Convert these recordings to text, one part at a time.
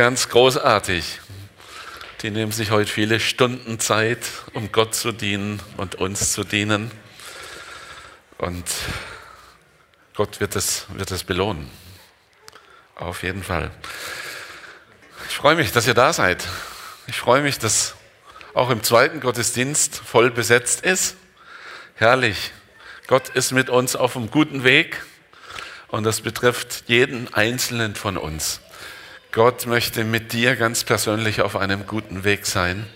Ganz großartig. Die nehmen sich heute viele Stunden Zeit, um Gott zu dienen und uns zu dienen. Und Gott wird es, wird belohnen. Auf jeden Fall. Ich freue mich, dass ihr da seid. Ich freue mich, dass auch im zweiten Gottesdienst voll besetzt ist. Herrlich. Gott ist mit uns auf einem guten Weg und das betrifft jeden Einzelnen von uns. Gott möchte mit dir ganz persönlich auf einem guten Weg sein.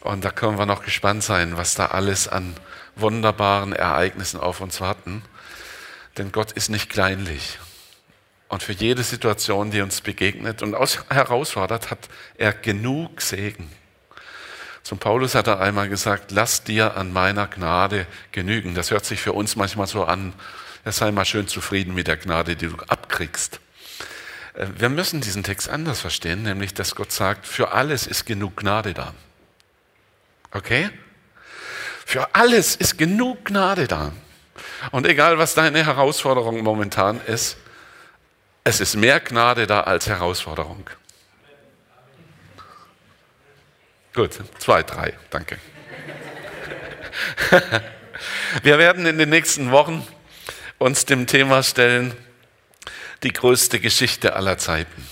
Und da können wir noch gespannt sein, was da alles an wunderbaren Ereignissen auf uns warten. Denn Gott ist nicht kleinlich. Und für jede Situation, die uns begegnet und herausfordert, hat er genug Segen. Zum Paulus hat er einmal gesagt, lass dir an meiner Gnade genügen. Das hört sich für uns manchmal so an, er sei mal schön zufrieden mit der Gnade, die du abkriegst. Äh, wir müssen diesen Text anders verstehen, nämlich dass Gott sagt, für alles ist genug Gnade da. Okay? Für alles ist genug Gnade da. Und egal, was deine Herausforderung momentan ist, es ist mehr Gnade da als Herausforderung. Gut, zwei, drei, danke. Wir werden in den nächsten Wochen uns dem Thema stellen, die größte Geschichte aller Zeiten.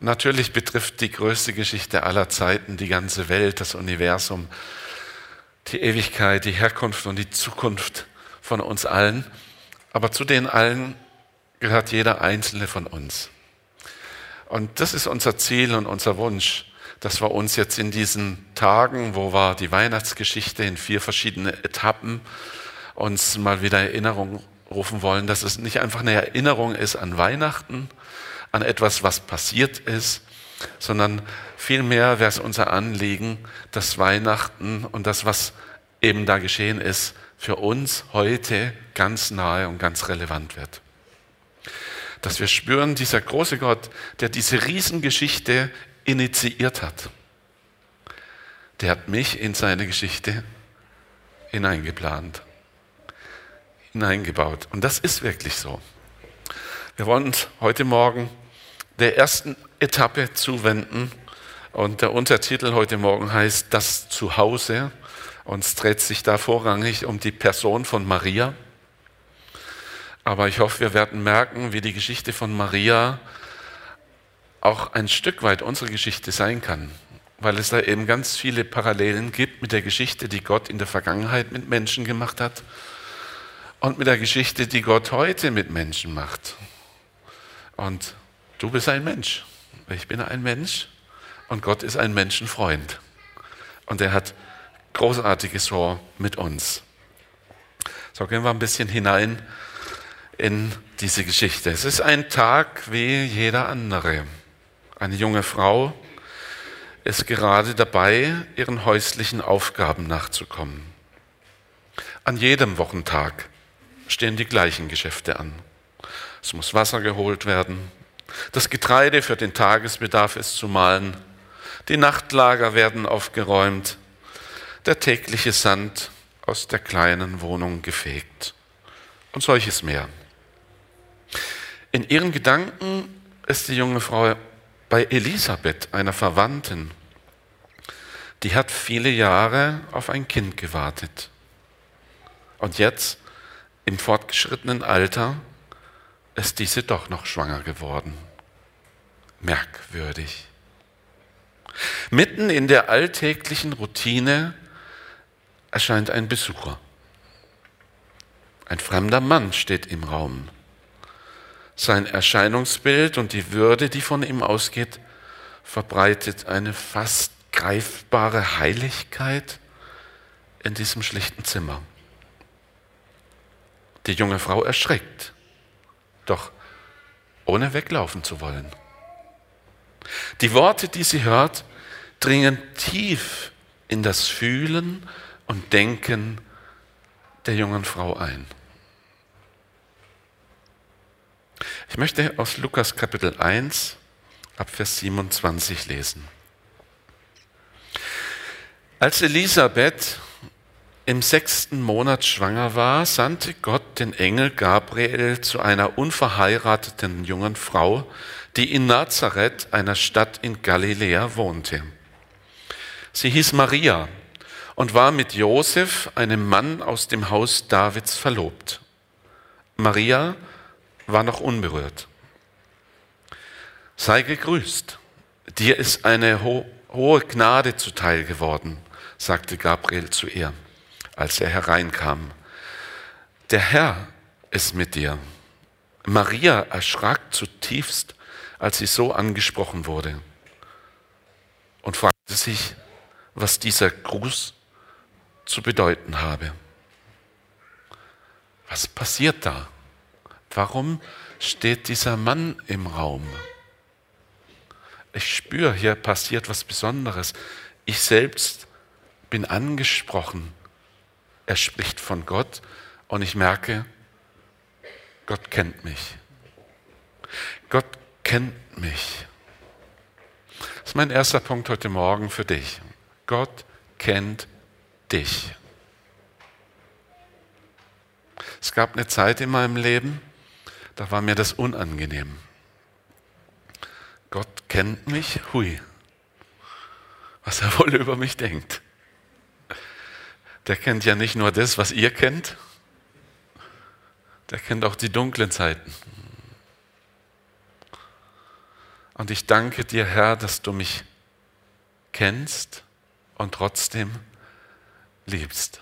Natürlich betrifft die größte Geschichte aller Zeiten die ganze Welt, das Universum, die Ewigkeit, die Herkunft und die Zukunft von uns allen. Aber zu den allen gehört jeder einzelne von uns. Und das ist unser Ziel und unser Wunsch, dass wir uns jetzt in diesen Tagen, wo wir die Weihnachtsgeschichte in vier verschiedene Etappen uns mal wieder Erinnerung rufen wollen, dass es nicht einfach eine Erinnerung ist an Weihnachten, an etwas, was passiert ist, sondern vielmehr wäre es unser Anliegen, dass Weihnachten und das, was eben da geschehen ist, für uns heute ganz nahe und ganz relevant wird. Dass wir spüren, dieser große Gott, der diese Riesengeschichte initiiert hat, der hat mich in seine Geschichte hineingeplant hineingebaut. Und das ist wirklich so. Wir wollen uns heute Morgen der ersten Etappe zuwenden. Und der Untertitel heute Morgen heißt Das Zuhause. Und es dreht sich da vorrangig um die Person von Maria. Aber ich hoffe, wir werden merken, wie die Geschichte von Maria auch ein Stück weit unsere Geschichte sein kann, weil es da eben ganz viele Parallelen gibt mit der Geschichte, die Gott in der Vergangenheit mit Menschen gemacht hat und mit der Geschichte, die Gott heute mit Menschen macht. Und du bist ein Mensch. Ich bin ein Mensch und Gott ist ein Menschenfreund. Und er hat Großartiges vor mit uns. So gehen wir ein bisschen hinein in diese Geschichte. Es ist ein Tag wie jeder andere. Eine junge Frau ist gerade dabei, ihren häuslichen Aufgaben nachzukommen. An jedem Wochentag stehen die gleichen Geschäfte an. Es muss Wasser geholt werden, das Getreide für den Tagesbedarf ist zu mahlen, die Nachtlager werden aufgeräumt, der tägliche Sand aus der kleinen Wohnung gefegt und solches mehr. In ihren Gedanken ist die junge Frau bei Elisabeth, einer Verwandten. Die hat viele Jahre auf ein Kind gewartet. Und jetzt im fortgeschrittenen Alter ist diese doch noch schwanger geworden. Merkwürdig. Mitten in der alltäglichen Routine erscheint ein Besucher. Ein fremder Mann steht im Raum. Sein Erscheinungsbild und die Würde, die von ihm ausgeht, verbreitet eine fast greifbare Heiligkeit in diesem schlichten Zimmer. Die junge Frau erschreckt, doch ohne weglaufen zu wollen. Die Worte, die sie hört, dringen tief in das Fühlen und Denken der jungen Frau ein. Ich möchte aus Lukas Kapitel 1 ab Vers 27 lesen. Als Elisabeth im sechsten Monat schwanger war, sandte Gott den Engel Gabriel zu einer unverheirateten jungen Frau, die in Nazareth, einer Stadt in Galiläa, wohnte. Sie hieß Maria und war mit Josef, einem Mann aus dem Haus Davids, verlobt. Maria war noch unberührt. Sei gegrüßt, dir ist eine ho hohe Gnade zuteil geworden, sagte Gabriel zu ihr, als er hereinkam. Der Herr ist mit dir. Maria erschrak zutiefst, als sie so angesprochen wurde und fragte sich, was dieser Gruß zu bedeuten habe. Was passiert da? Warum steht dieser Mann im Raum? Ich spüre, hier passiert was Besonderes. Ich selbst bin angesprochen. Er spricht von Gott und ich merke, Gott kennt mich. Gott kennt mich. Das ist mein erster Punkt heute Morgen für dich. Gott kennt dich. Es gab eine Zeit in meinem Leben, da war mir das unangenehm. Gott kennt mich, hui, was er wohl über mich denkt. Der kennt ja nicht nur das, was ihr kennt, der kennt auch die dunklen Zeiten. Und ich danke dir, Herr, dass du mich kennst und trotzdem liebst.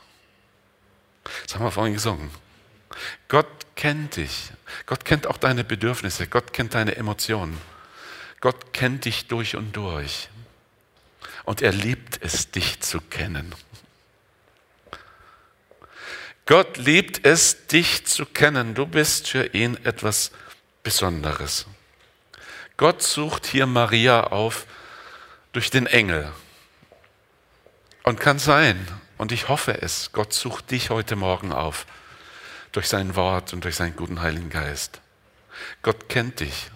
Das haben wir vorhin gesungen. Gott kennt dich. Gott kennt auch deine Bedürfnisse. Gott kennt deine Emotionen. Gott kennt dich durch und durch. Und er liebt es, dich zu kennen. Gott liebt es, dich zu kennen. Du bist für ihn etwas Besonderes. Gott sucht hier Maria auf durch den Engel. Und kann sein, und ich hoffe es, Gott sucht dich heute Morgen auf durch sein Wort und durch seinen guten Heiligen Geist. Gott kennt dich.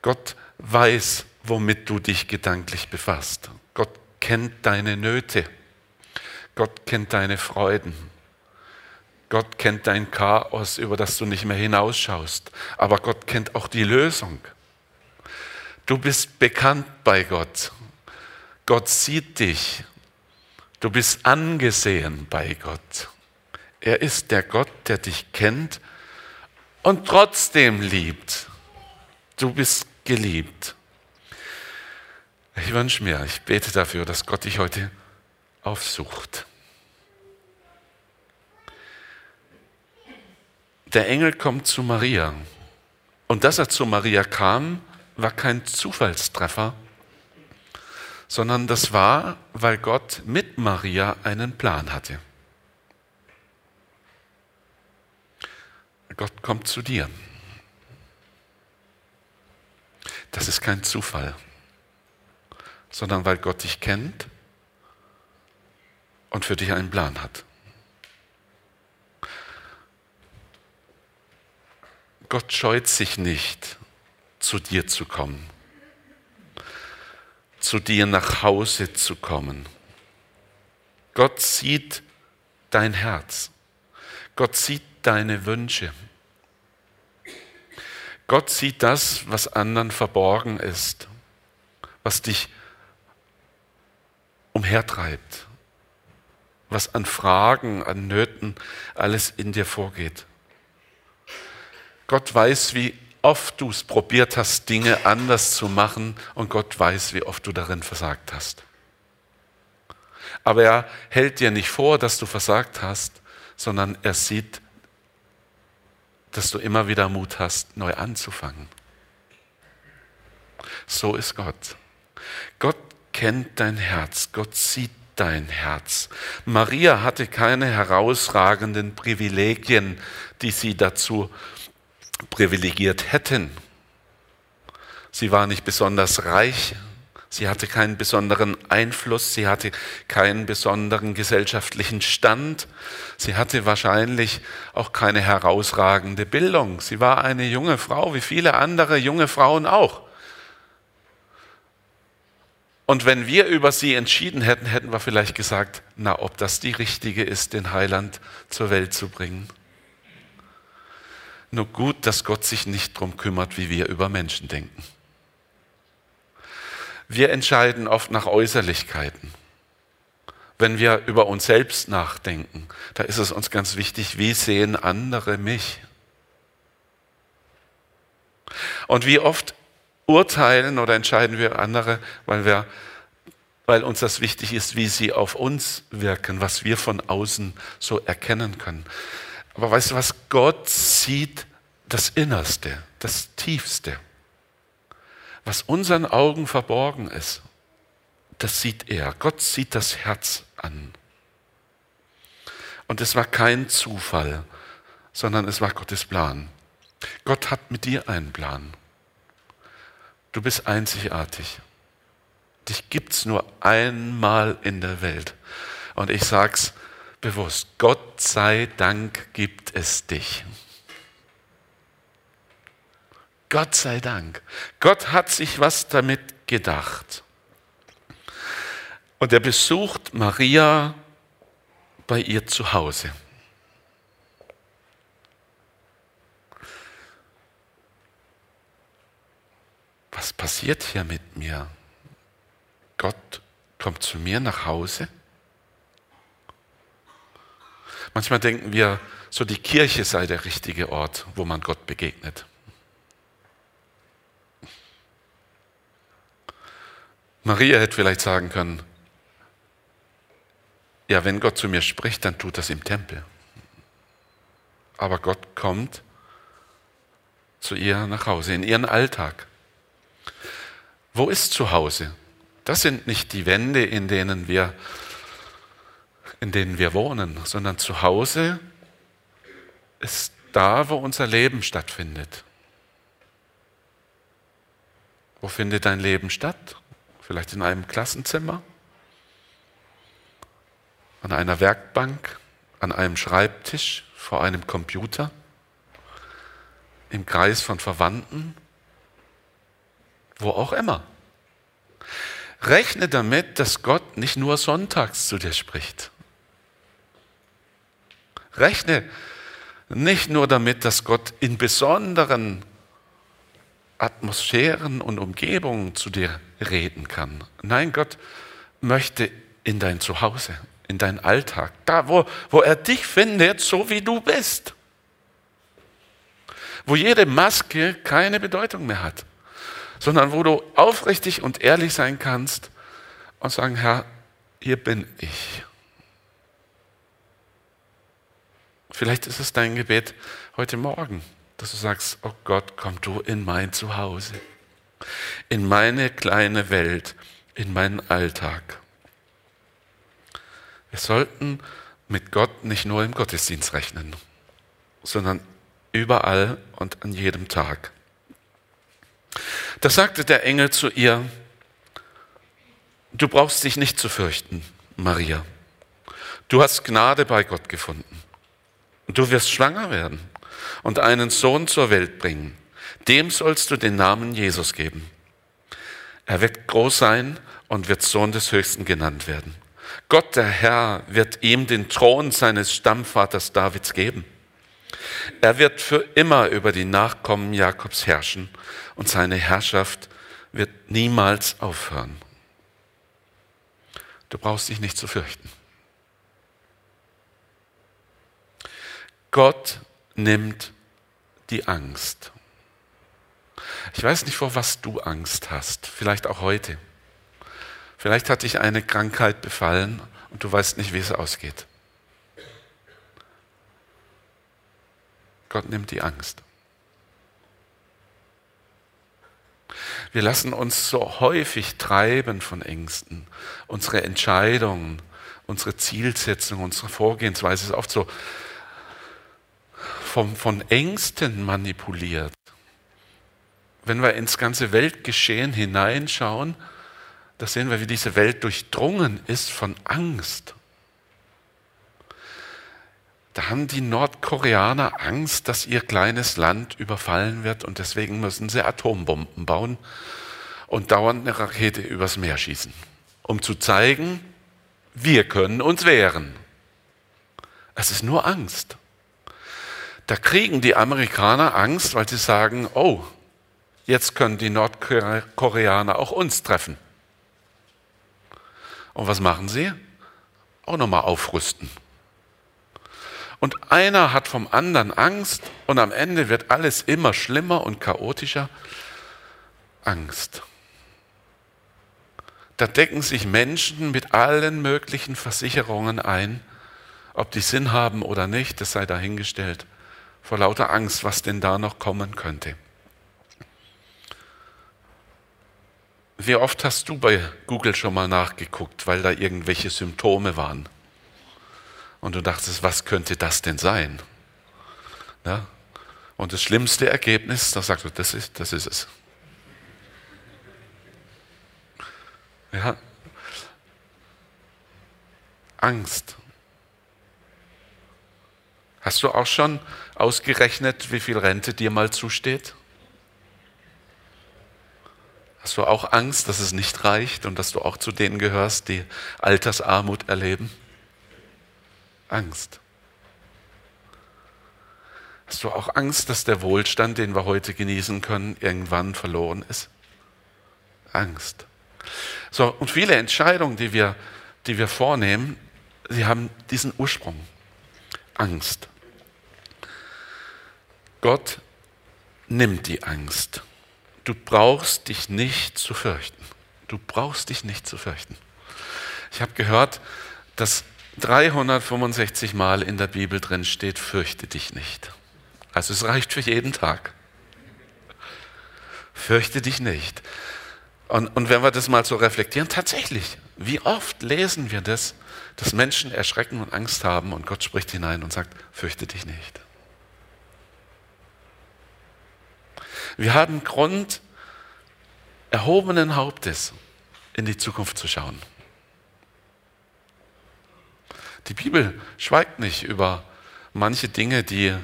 Gott weiß, womit du dich gedanklich befasst. Gott kennt deine Nöte. Gott kennt deine Freuden. Gott kennt dein Chaos, über das du nicht mehr hinausschaust. Aber Gott kennt auch die Lösung. Du bist bekannt bei Gott. Gott sieht dich Du bist angesehen bei Gott. Er ist der Gott, der dich kennt und trotzdem liebt. Du bist geliebt. Ich wünsche mir, ich bete dafür, dass Gott dich heute aufsucht. Der Engel kommt zu Maria. Und dass er zu Maria kam, war kein Zufallstreffer, sondern das war, weil Gott mit Maria einen Plan hatte. Gott kommt zu dir. Das ist kein Zufall, sondern weil Gott dich kennt und für dich einen Plan hat. Gott scheut sich nicht, zu dir zu kommen zu dir nach Hause zu kommen. Gott sieht dein Herz. Gott sieht deine Wünsche. Gott sieht das, was anderen verborgen ist, was dich umhertreibt, was an Fragen, an Nöten alles in dir vorgeht. Gott weiß, wie oft du es probiert hast, Dinge anders zu machen und Gott weiß, wie oft du darin versagt hast. Aber er hält dir nicht vor, dass du versagt hast, sondern er sieht, dass du immer wieder Mut hast, neu anzufangen. So ist Gott. Gott kennt dein Herz, Gott sieht dein Herz. Maria hatte keine herausragenden Privilegien, die sie dazu privilegiert hätten. Sie war nicht besonders reich, sie hatte keinen besonderen Einfluss, sie hatte keinen besonderen gesellschaftlichen Stand, sie hatte wahrscheinlich auch keine herausragende Bildung. Sie war eine junge Frau, wie viele andere junge Frauen auch. Und wenn wir über sie entschieden hätten, hätten wir vielleicht gesagt, na, ob das die richtige ist, den Heiland zur Welt zu bringen. Nur gut, dass Gott sich nicht darum kümmert, wie wir über Menschen denken. Wir entscheiden oft nach Äußerlichkeiten. Wenn wir über uns selbst nachdenken, da ist es uns ganz wichtig, wie sehen andere mich? Und wie oft urteilen oder entscheiden wir andere, weil, wir, weil uns das wichtig ist, wie sie auf uns wirken, was wir von außen so erkennen können. Aber weißt du was? Gott sieht das Innerste, das Tiefste. Was unseren Augen verborgen ist, das sieht er. Gott sieht das Herz an. Und es war kein Zufall, sondern es war Gottes Plan. Gott hat mit dir einen Plan. Du bist einzigartig. Dich gibt es nur einmal in der Welt. Und ich sage es bewusst, Gott sei Dank gibt es dich. Gott sei Dank. Gott hat sich was damit gedacht. Und er besucht Maria bei ihr zu Hause. Was passiert hier mit mir? Gott kommt zu mir nach Hause. Manchmal denken wir, so die Kirche sei der richtige Ort, wo man Gott begegnet. Maria hätte vielleicht sagen können, ja, wenn Gott zu mir spricht, dann tut das im Tempel. Aber Gott kommt zu ihr nach Hause, in ihren Alltag. Wo ist zu Hause? Das sind nicht die Wände, in denen wir, in denen wir wohnen, sondern zu Hause ist da, wo unser Leben stattfindet. Wo findet dein Leben statt? Vielleicht in einem Klassenzimmer? an einer Werkbank, an einem Schreibtisch, vor einem Computer, im Kreis von Verwandten, wo auch immer. Rechne damit, dass Gott nicht nur sonntags zu dir spricht. Rechne nicht nur damit, dass Gott in besonderen Atmosphären und Umgebungen zu dir reden kann. Nein, Gott möchte in dein Zuhause, in deinen Alltag, da wo, wo er dich findet, so wie du bist. Wo jede Maske keine Bedeutung mehr hat, sondern wo du aufrichtig und ehrlich sein kannst und sagen, Herr, hier bin ich. Vielleicht ist es dein Gebet heute Morgen, dass du sagst, oh Gott, komm du in mein Zuhause, in meine kleine Welt, in meinen Alltag. Wir sollten mit Gott nicht nur im Gottesdienst rechnen, sondern überall und an jedem Tag. Da sagte der Engel zu ihr, du brauchst dich nicht zu fürchten, Maria. Du hast Gnade bei Gott gefunden. Du wirst schwanger werden und einen Sohn zur Welt bringen. Dem sollst du den Namen Jesus geben. Er wird groß sein und wird Sohn des Höchsten genannt werden. Gott der Herr wird ihm den Thron seines Stammvaters Davids geben. Er wird für immer über die Nachkommen Jakobs herrschen und seine Herrschaft wird niemals aufhören. Du brauchst dich nicht zu fürchten. Gott nimmt die Angst. Ich weiß nicht, vor was du Angst hast, vielleicht auch heute. Vielleicht hat dich eine Krankheit befallen und du weißt nicht, wie es ausgeht. Gott nimmt die Angst. Wir lassen uns so häufig treiben von Ängsten. Unsere Entscheidungen, unsere Zielsetzung, unsere Vorgehensweise ist oft so von, von Ängsten manipuliert. Wenn wir ins ganze Weltgeschehen hineinschauen, da sehen wir, wie diese Welt durchdrungen ist von Angst. Da haben die Nordkoreaner Angst, dass ihr kleines Land überfallen wird und deswegen müssen sie Atombomben bauen und dauernd eine Rakete übers Meer schießen, um zu zeigen, wir können uns wehren. Es ist nur Angst. Da kriegen die Amerikaner Angst, weil sie sagen, oh, jetzt können die Nordkoreaner auch uns treffen. Und was machen sie? Auch nochmal aufrüsten. Und einer hat vom anderen Angst und am Ende wird alles immer schlimmer und chaotischer. Angst. Da decken sich Menschen mit allen möglichen Versicherungen ein, ob die Sinn haben oder nicht, das sei dahingestellt, vor lauter Angst, was denn da noch kommen könnte. Wie oft hast du bei Google schon mal nachgeguckt, weil da irgendwelche Symptome waren? Und du dachtest, was könnte das denn sein? Ja? Und das schlimmste Ergebnis, da sagst du, das ist, das ist es. Ja? Angst. Hast du auch schon ausgerechnet, wie viel Rente dir mal zusteht? Hast du auch Angst, dass es nicht reicht und dass du auch zu denen gehörst, die Altersarmut erleben? Angst. Hast du auch Angst, dass der Wohlstand, den wir heute genießen können, irgendwann verloren ist? Angst. So, und viele Entscheidungen, die wir, die wir vornehmen, sie haben diesen Ursprung. Angst. Gott nimmt die Angst. Du brauchst dich nicht zu fürchten. Du brauchst dich nicht zu fürchten. Ich habe gehört, dass 365 Mal in der Bibel drin steht, fürchte dich nicht. Also es reicht für jeden Tag. Fürchte dich nicht. Und, und wenn wir das mal so reflektieren, tatsächlich, wie oft lesen wir das, dass Menschen erschrecken und Angst haben und Gott spricht hinein und sagt, fürchte dich nicht. Wir haben Grund, erhobenen Hauptes in die Zukunft zu schauen. Die Bibel schweigt nicht über manche Dinge, die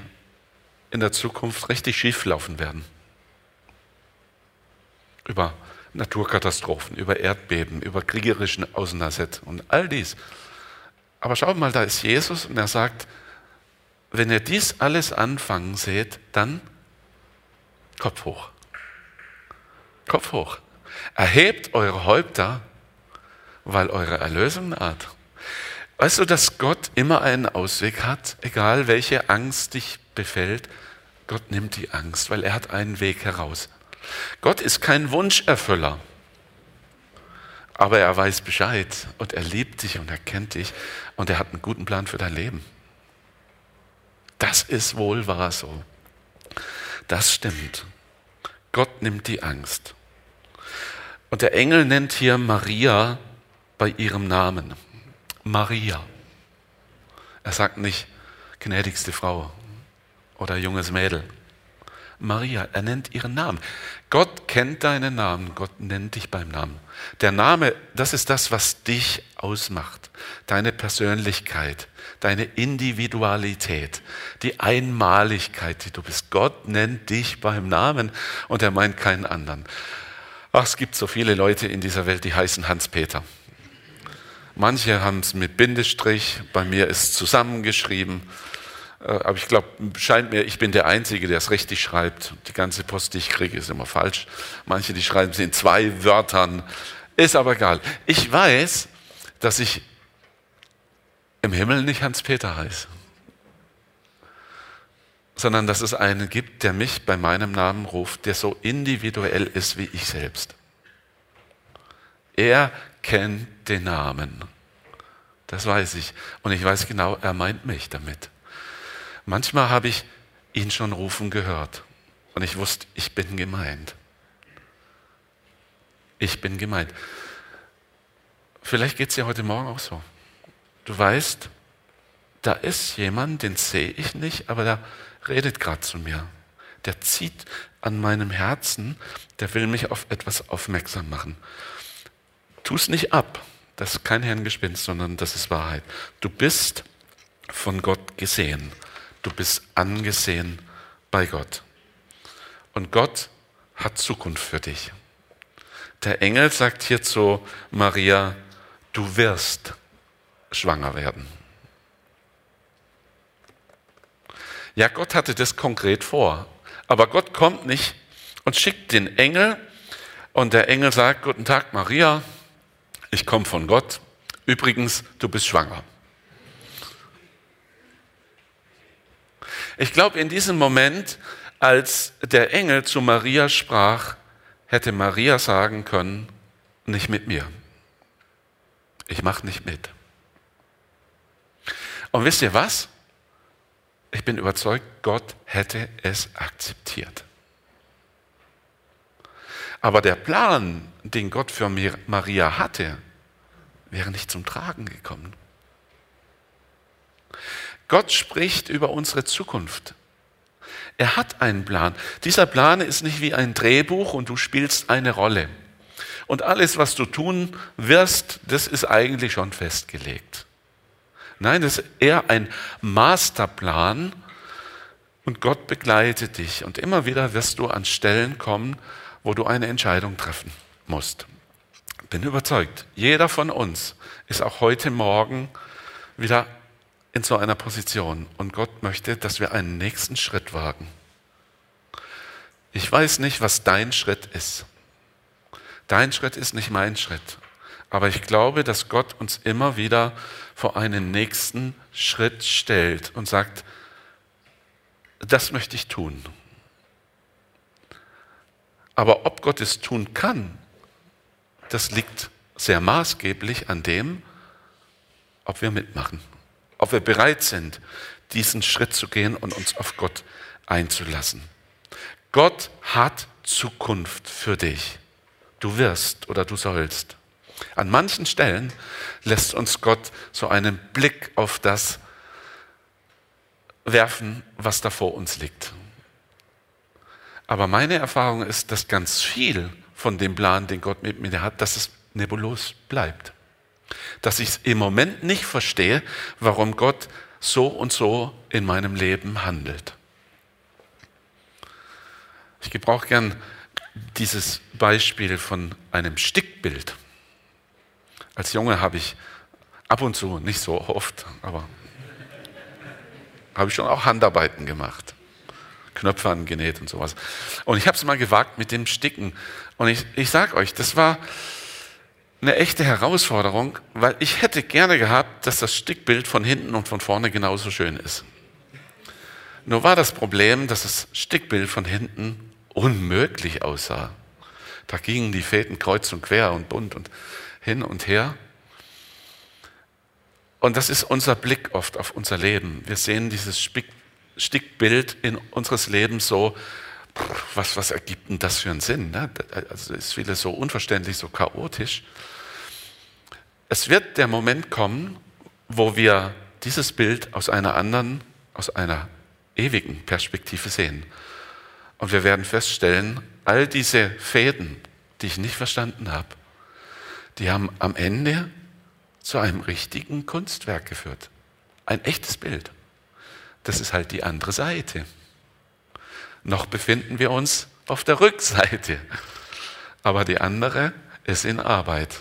in der Zukunft richtig schief laufen werden. Über Naturkatastrophen, über Erdbeben, über kriegerischen Auseinandersetzungen und all dies. Aber schaut mal, da ist Jesus und er sagt, wenn ihr dies alles anfangen seht, dann Kopf hoch. Kopf hoch. Erhebt eure Häupter, weil eure Erlösung naht. Weißt du, dass Gott immer einen Ausweg hat, egal welche Angst dich befällt? Gott nimmt die Angst, weil er hat einen Weg heraus. Gott ist kein Wunscherfüller, aber er weiß Bescheid und er liebt dich und er kennt dich und er hat einen guten Plan für dein Leben. Das ist wohl wahr so. Das stimmt. Gott nimmt die Angst. Und der Engel nennt hier Maria bei ihrem Namen. Maria. Er sagt nicht gnädigste Frau oder junges Mädel. Maria, er nennt ihren Namen. Gott kennt deinen Namen, Gott nennt dich beim Namen. Der Name, das ist das, was dich ausmacht, deine Persönlichkeit, deine Individualität, die Einmaligkeit, die du bist. Gott nennt dich beim Namen und er meint keinen anderen. Ach, es gibt so viele Leute in dieser Welt, die heißen Hans-Peter. Manche haben es mit Bindestrich, bei mir ist es zusammengeschrieben. Äh, aber ich glaube, scheint mir, ich bin der Einzige, der es richtig schreibt. Die ganze Post, die ich kriege, ist immer falsch. Manche, die schreiben es in zwei Wörtern. Ist aber egal. Ich weiß, dass ich im Himmel nicht Hans-Peter heiße, sondern dass es einen gibt, der mich bei meinem Namen ruft, der so individuell ist wie ich selbst. Er kennt den Namen. Das weiß ich. Und ich weiß genau, er meint mich damit. Manchmal habe ich ihn schon rufen gehört und ich wusste, ich bin gemeint. Ich bin gemeint. Vielleicht geht es dir heute Morgen auch so. Du weißt, da ist jemand, den sehe ich nicht, aber der redet gerade zu mir. Der zieht an meinem Herzen, der will mich auf etwas aufmerksam machen. Tu es nicht ab. Das ist kein Hirngespinst, sondern das ist Wahrheit. Du bist von Gott gesehen. Du bist angesehen bei Gott. Und Gott hat Zukunft für dich. Der Engel sagt hier zu Maria, du wirst schwanger werden. Ja, Gott hatte das konkret vor. Aber Gott kommt nicht und schickt den Engel und der Engel sagt, guten Tag Maria, ich komme von Gott Übrigens, du bist schwanger. Ich glaube, in diesem Moment, als der Engel zu Maria sprach, hätte Maria sagen können, nicht mit mir. Ich mache nicht mit. Und wisst ihr was? Ich bin überzeugt, Gott hätte es akzeptiert. Aber der Plan, den Gott für Maria hatte, wäre nicht zum Tragen gekommen. Gott spricht über unsere Zukunft. Er hat einen Plan. Dieser Plan ist nicht wie ein Drehbuch und du spielst eine Rolle. Und alles, was du tun wirst, das ist eigentlich schon festgelegt. Nein, das ist eher ein Masterplan und Gott begleitet dich. Und immer wieder wirst du an Stellen kommen, wo du eine Entscheidung treffen musst. Bin überzeugt, jeder von uns ist auch heute Morgen wieder in so einer Position. Und Gott möchte, dass wir einen nächsten Schritt wagen. Ich weiß nicht, was dein Schritt ist. Dein Schritt ist nicht mein Schritt. Aber ich glaube, dass Gott uns immer wieder vor einen nächsten Schritt stellt und sagt, das möchte ich tun. Aber ob Gott es tun kann, das liegt sehr maßgeblich an dem, ob wir mitmachen ob wir bereit sind, diesen Schritt zu gehen und uns auf Gott einzulassen. Gott hat Zukunft für dich. Du wirst oder du sollst. An manchen Stellen lässt uns Gott so einen Blick auf das werfen, was da vor uns liegt. Aber meine Erfahrung ist, dass ganz viel von dem Plan, den Gott mit mir hat, dass es nebulos bleibt dass ich im Moment nicht verstehe, warum Gott so und so in meinem Leben handelt. Ich gebrauche gern dieses Beispiel von einem Stickbild. Als Junge habe ich ab und zu, nicht so oft, aber habe ich schon auch Handarbeiten gemacht. Knöpfe angenäht und sowas. Und ich habe es mal gewagt mit dem Sticken. Und ich, ich sage euch, das war, eine echte Herausforderung, weil ich hätte gerne gehabt, dass das Stickbild von hinten und von vorne genauso schön ist. Nur war das Problem, dass das Stickbild von hinten unmöglich aussah. Da gingen die Fäden kreuz und quer und bunt und hin und her. Und das ist unser Blick oft auf unser Leben. Wir sehen dieses Stickbild in unseres Lebens so, was, was ergibt denn das für einen Sinn? Ne? Also ist vieles so unverständlich, so chaotisch. Es wird der Moment kommen, wo wir dieses Bild aus einer anderen, aus einer ewigen Perspektive sehen. Und wir werden feststellen, all diese Fäden, die ich nicht verstanden habe, die haben am Ende zu einem richtigen Kunstwerk geführt. Ein echtes Bild. Das ist halt die andere Seite. Noch befinden wir uns auf der Rückseite, aber die andere ist in Arbeit.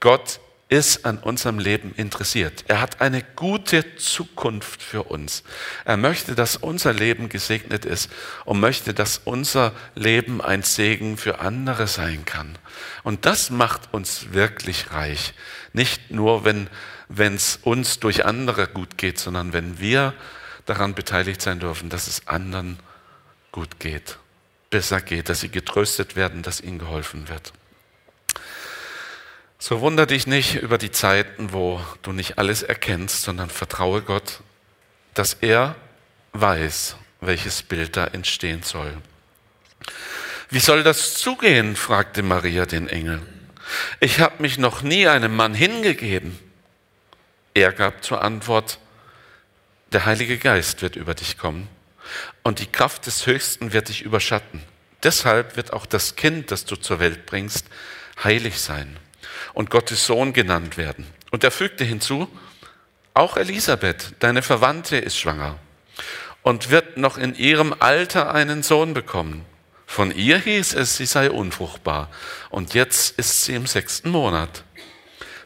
Gott ist an unserem Leben interessiert. Er hat eine gute Zukunft für uns. Er möchte, dass unser Leben gesegnet ist und möchte, dass unser Leben ein Segen für andere sein kann. Und das macht uns wirklich reich. Nicht nur, wenn es uns durch andere gut geht, sondern wenn wir daran beteiligt sein dürfen, dass es anderen gut geht, besser geht, dass sie getröstet werden, dass ihnen geholfen wird. So wunder dich nicht über die Zeiten, wo du nicht alles erkennst, sondern vertraue Gott, dass er weiß, welches Bild da entstehen soll. Wie soll das zugehen? fragte Maria den Engel. Ich habe mich noch nie einem Mann hingegeben. Er gab zur Antwort, der Heilige Geist wird über dich kommen und die Kraft des Höchsten wird dich überschatten. Deshalb wird auch das Kind, das du zur Welt bringst, heilig sein und Gottes Sohn genannt werden. Und er fügte hinzu, auch Elisabeth, deine Verwandte, ist schwanger und wird noch in ihrem Alter einen Sohn bekommen. Von ihr hieß es, sie sei unfruchtbar. Und jetzt ist sie im sechsten Monat.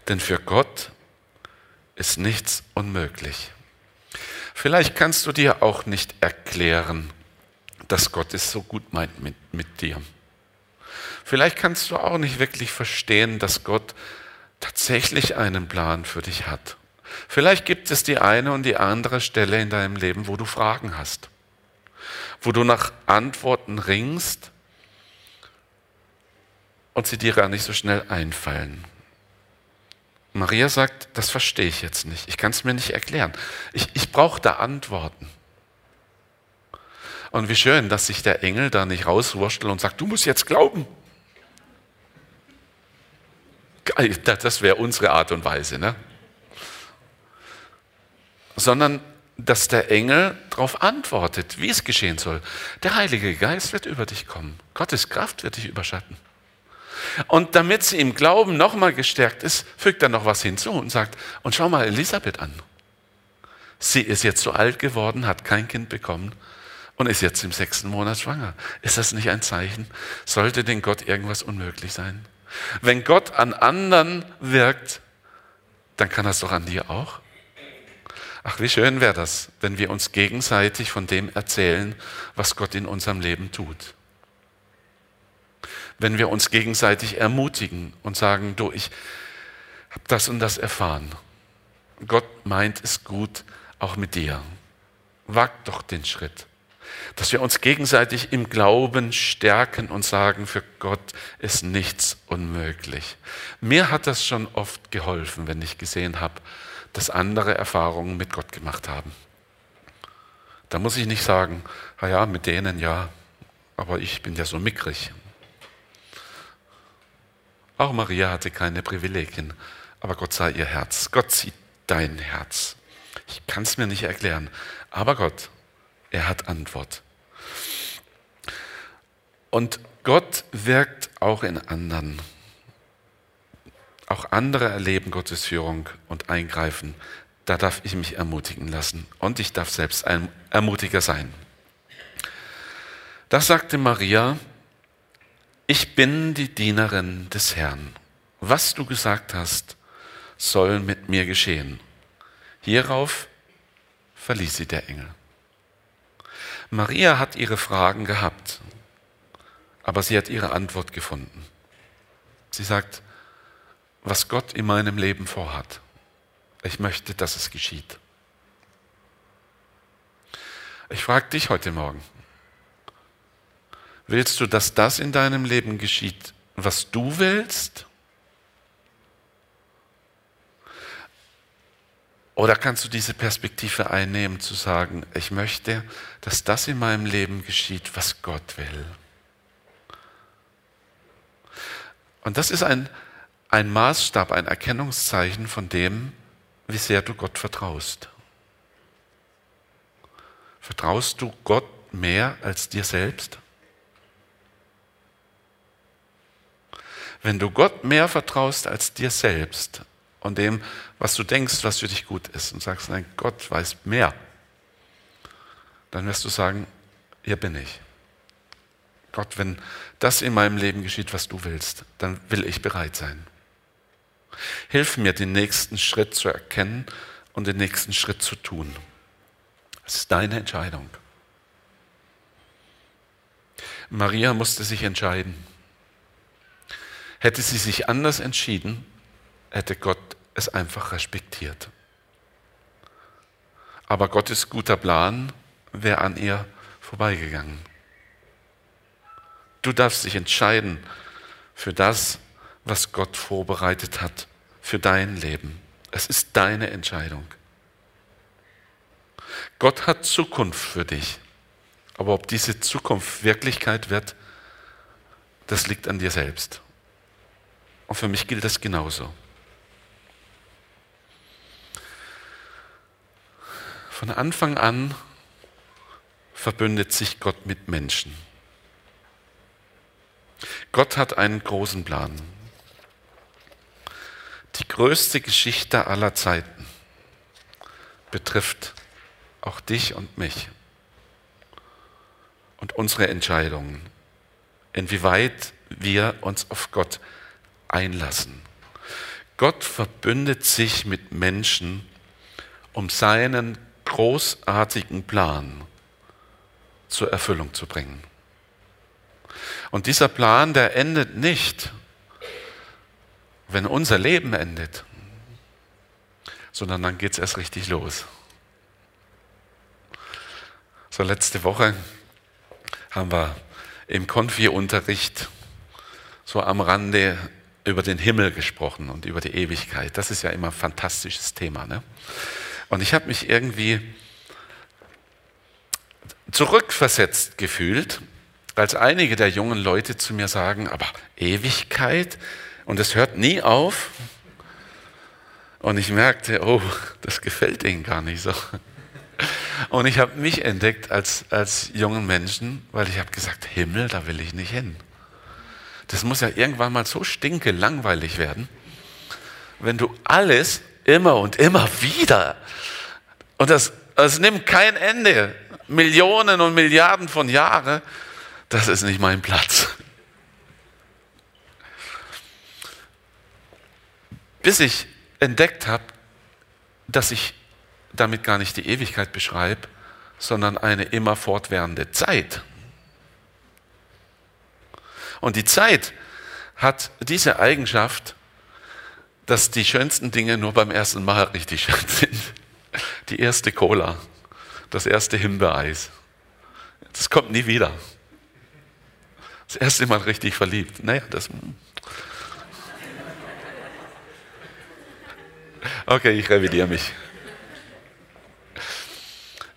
Denn für Gott ist nichts unmöglich. Vielleicht kannst du dir auch nicht erklären, dass Gott es so gut meint mit, mit dir. Vielleicht kannst du auch nicht wirklich verstehen, dass Gott tatsächlich einen Plan für dich hat. Vielleicht gibt es die eine und die andere Stelle in deinem Leben, wo du Fragen hast, wo du nach Antworten ringst und sie dir gar nicht so schnell einfallen. Maria sagt, das verstehe ich jetzt nicht, ich kann es mir nicht erklären. Ich, ich brauche da Antworten. Und wie schön, dass sich der Engel da nicht rauswurschtelt und sagt, du musst jetzt glauben. Das wäre unsere Art und Weise. Ne? sondern dass der Engel darauf antwortet, wie es geschehen soll. Der Heilige Geist wird über dich kommen. Gottes Kraft wird dich überschatten. Und damit sie im Glauben nochmal gestärkt ist, fügt er noch was hinzu und sagt, und schau mal Elisabeth an. Sie ist jetzt so alt geworden, hat kein Kind bekommen und ist jetzt im sechsten Monat schwanger. Ist das nicht ein Zeichen? Sollte denn Gott irgendwas unmöglich sein? Wenn Gott an anderen wirkt, dann kann es doch an dir auch. Ach, wie schön wäre das, wenn wir uns gegenseitig von dem erzählen, was Gott in unserem Leben tut. Wenn wir uns gegenseitig ermutigen und sagen, du, ich habe das und das erfahren. Gott meint es gut, auch mit dir. Wag doch den Schritt. Dass wir uns gegenseitig im Glauben stärken und sagen, für Gott ist nichts unmöglich. Mir hat das schon oft geholfen, wenn ich gesehen habe, dass andere Erfahrungen mit Gott gemacht haben. Da muss ich nicht sagen, ja, mit denen ja, aber ich bin ja so mickrig. Auch Maria hatte keine Privilegien, aber Gott sah ihr Herz. Gott sieht dein Herz. Ich kann es mir nicht erklären, aber Gott, er hat Antwort. Und Gott wirkt auch in anderen. Auch andere erleben Gottes Führung und Eingreifen. Da darf ich mich ermutigen lassen und ich darf selbst ein Ermutiger sein. Das sagte Maria, ich bin die Dienerin des Herrn. Was du gesagt hast, soll mit mir geschehen. Hierauf verließ sie der Engel. Maria hat ihre Fragen gehabt, aber sie hat ihre Antwort gefunden. Sie sagt, was Gott in meinem Leben vorhat. Ich möchte, dass es geschieht. Ich frage dich heute Morgen, willst du, dass das in deinem Leben geschieht, was du willst? Oder kannst du diese Perspektive einnehmen, zu sagen, ich möchte, dass das in meinem Leben geschieht, was Gott will? Und das ist ein, ein Maßstab, ein Erkennungszeichen von dem, wie sehr du Gott vertraust. Vertraust du Gott mehr als dir selbst? Wenn du Gott mehr vertraust als dir selbst und dem, was du denkst, was für dich gut ist, und sagst, nein, Gott weiß mehr, dann wirst du sagen, hier bin ich. Gott, wenn das in meinem Leben geschieht, was du willst, dann will ich bereit sein. Hilf mir, den nächsten Schritt zu erkennen und den nächsten Schritt zu tun. Es ist deine Entscheidung. Maria musste sich entscheiden. Hätte sie sich anders entschieden, hätte Gott es einfach respektiert. Aber Gottes guter Plan wäre an ihr vorbeigegangen. Du darfst dich entscheiden für das, was Gott vorbereitet hat für dein Leben. Es ist deine Entscheidung. Gott hat Zukunft für dich. Aber ob diese Zukunft Wirklichkeit wird, das liegt an dir selbst. Und für mich gilt das genauso. Von Anfang an verbündet sich Gott mit Menschen. Gott hat einen großen Plan die größte Geschichte aller Zeiten betrifft auch dich und mich und unsere Entscheidungen, inwieweit wir uns auf Gott einlassen. Gott verbündet sich mit Menschen, um seinen großartigen Plan zur Erfüllung zu bringen. Und dieser Plan, der endet nicht wenn unser Leben endet, sondern dann geht es erst richtig los. So letzte Woche haben wir im Konfi-Unterricht so am Rande über den Himmel gesprochen und über die Ewigkeit. Das ist ja immer ein fantastisches Thema. Ne? Und ich habe mich irgendwie zurückversetzt gefühlt, als einige der jungen Leute zu mir sagen, aber Ewigkeit und es hört nie auf. Und ich merkte, oh, das gefällt ihnen gar nicht so. Und ich habe mich entdeckt als, als jungen Menschen, weil ich habe gesagt, Himmel, da will ich nicht hin. Das muss ja irgendwann mal so stinke langweilig werden, wenn du alles immer und immer wieder und das, das nimmt kein Ende, Millionen und Milliarden von Jahren, das ist nicht mein Platz. Bis ich entdeckt habe, dass ich damit gar nicht die Ewigkeit beschreibe, sondern eine immer fortwährende Zeit. Und die Zeit hat diese Eigenschaft, dass die schönsten Dinge nur beim ersten Mal richtig schön sind. Die erste Cola, das erste Himbeereis. Das kommt nie wieder. Das erste Mal richtig verliebt. Naja, das. Okay, ich revidiere mich.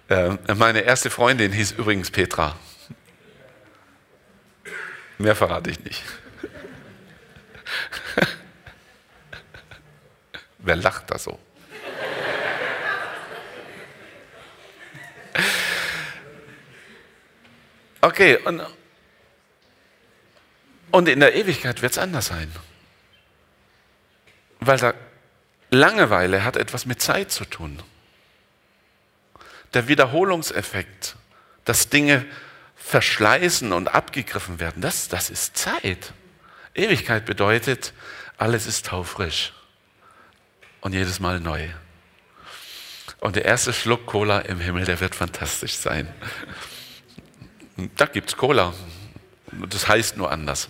Ähm, meine erste Freundin hieß übrigens Petra. Mehr verrate ich nicht. Wer lacht da so? Okay, und, und in der Ewigkeit wird es anders sein. Weil da Langeweile hat etwas mit Zeit zu tun. Der Wiederholungseffekt, dass Dinge verschleißen und abgegriffen werden, das, das ist Zeit. Ewigkeit bedeutet, alles ist taufrisch und jedes Mal neu. Und der erste Schluck Cola im Himmel, der wird fantastisch sein. Da gibt es Cola. Das heißt nur anders.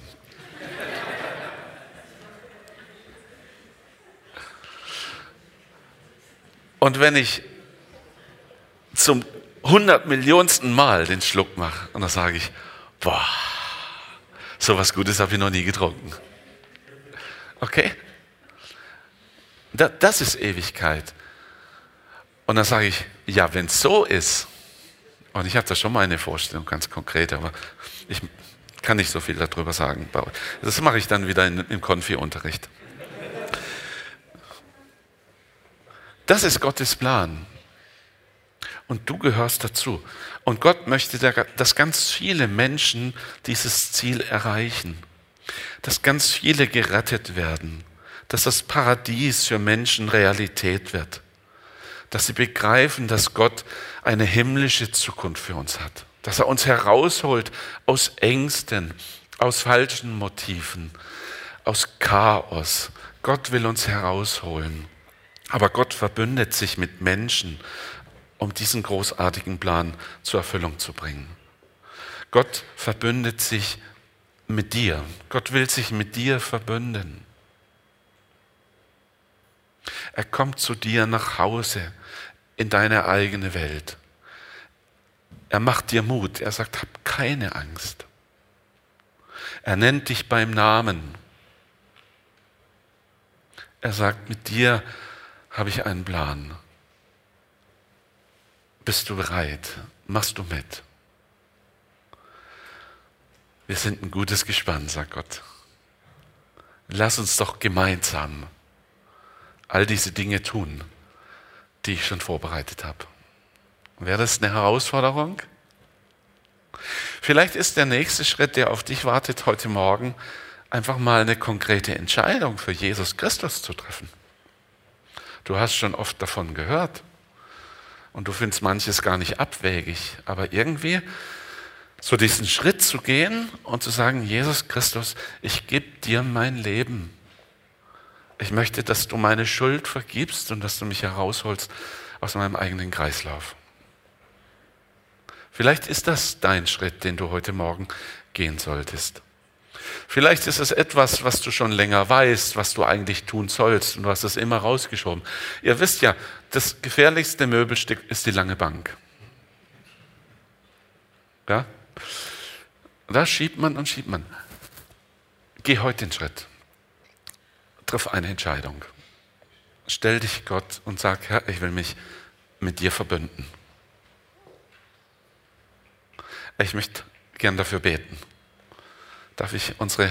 Und wenn ich zum 100 Millionsten Mal den Schluck mache und dann sage ich, boah, so was Gutes habe ich noch nie getrunken. Okay? Das ist Ewigkeit. Und dann sage ich, ja, wenn es so ist, und ich habe da schon mal eine Vorstellung, ganz konkret, aber ich kann nicht so viel darüber sagen. Das mache ich dann wieder im Konfi-Unterricht. Das ist Gottes Plan. Und du gehörst dazu. Und Gott möchte, dass ganz viele Menschen dieses Ziel erreichen. Dass ganz viele gerettet werden. Dass das Paradies für Menschen Realität wird dass sie begreifen, dass Gott eine himmlische Zukunft für uns hat. Dass er uns herausholt aus Ängsten, aus falschen Motiven, aus Chaos. Gott will uns herausholen. Aber Gott verbündet sich mit Menschen, um diesen großartigen Plan zur Erfüllung zu bringen. Gott verbündet sich mit dir. Gott will sich mit dir verbünden. Er kommt zu dir nach Hause in deine eigene Welt. Er macht dir Mut. Er sagt, hab keine Angst. Er nennt dich beim Namen. Er sagt, mit dir habe ich einen Plan. Bist du bereit? Machst du mit? Wir sind ein gutes Gespann, sagt Gott. Lass uns doch gemeinsam all diese Dinge tun, die ich schon vorbereitet habe. Wäre das eine Herausforderung? Vielleicht ist der nächste Schritt, der auf dich wartet heute Morgen, einfach mal eine konkrete Entscheidung für Jesus Christus zu treffen. Du hast schon oft davon gehört und du findest manches gar nicht abwägig, aber irgendwie so diesen Schritt zu gehen und zu sagen, Jesus Christus, ich gebe dir mein Leben. Ich möchte, dass du meine Schuld vergibst und dass du mich herausholst aus meinem eigenen Kreislauf. Vielleicht ist das dein Schritt, den du heute Morgen gehen solltest. Vielleicht ist es etwas, was du schon länger weißt, was du eigentlich tun sollst und du hast es immer rausgeschoben. Ihr wisst ja, das gefährlichste Möbelstück ist die lange Bank. Ja? Da schiebt man und schiebt man. Geh heute den Schritt. Triff eine Entscheidung. Stell dich Gott und sag, Herr, ich will mich mit dir verbünden. Ich möchte gern dafür beten. Darf ich unsere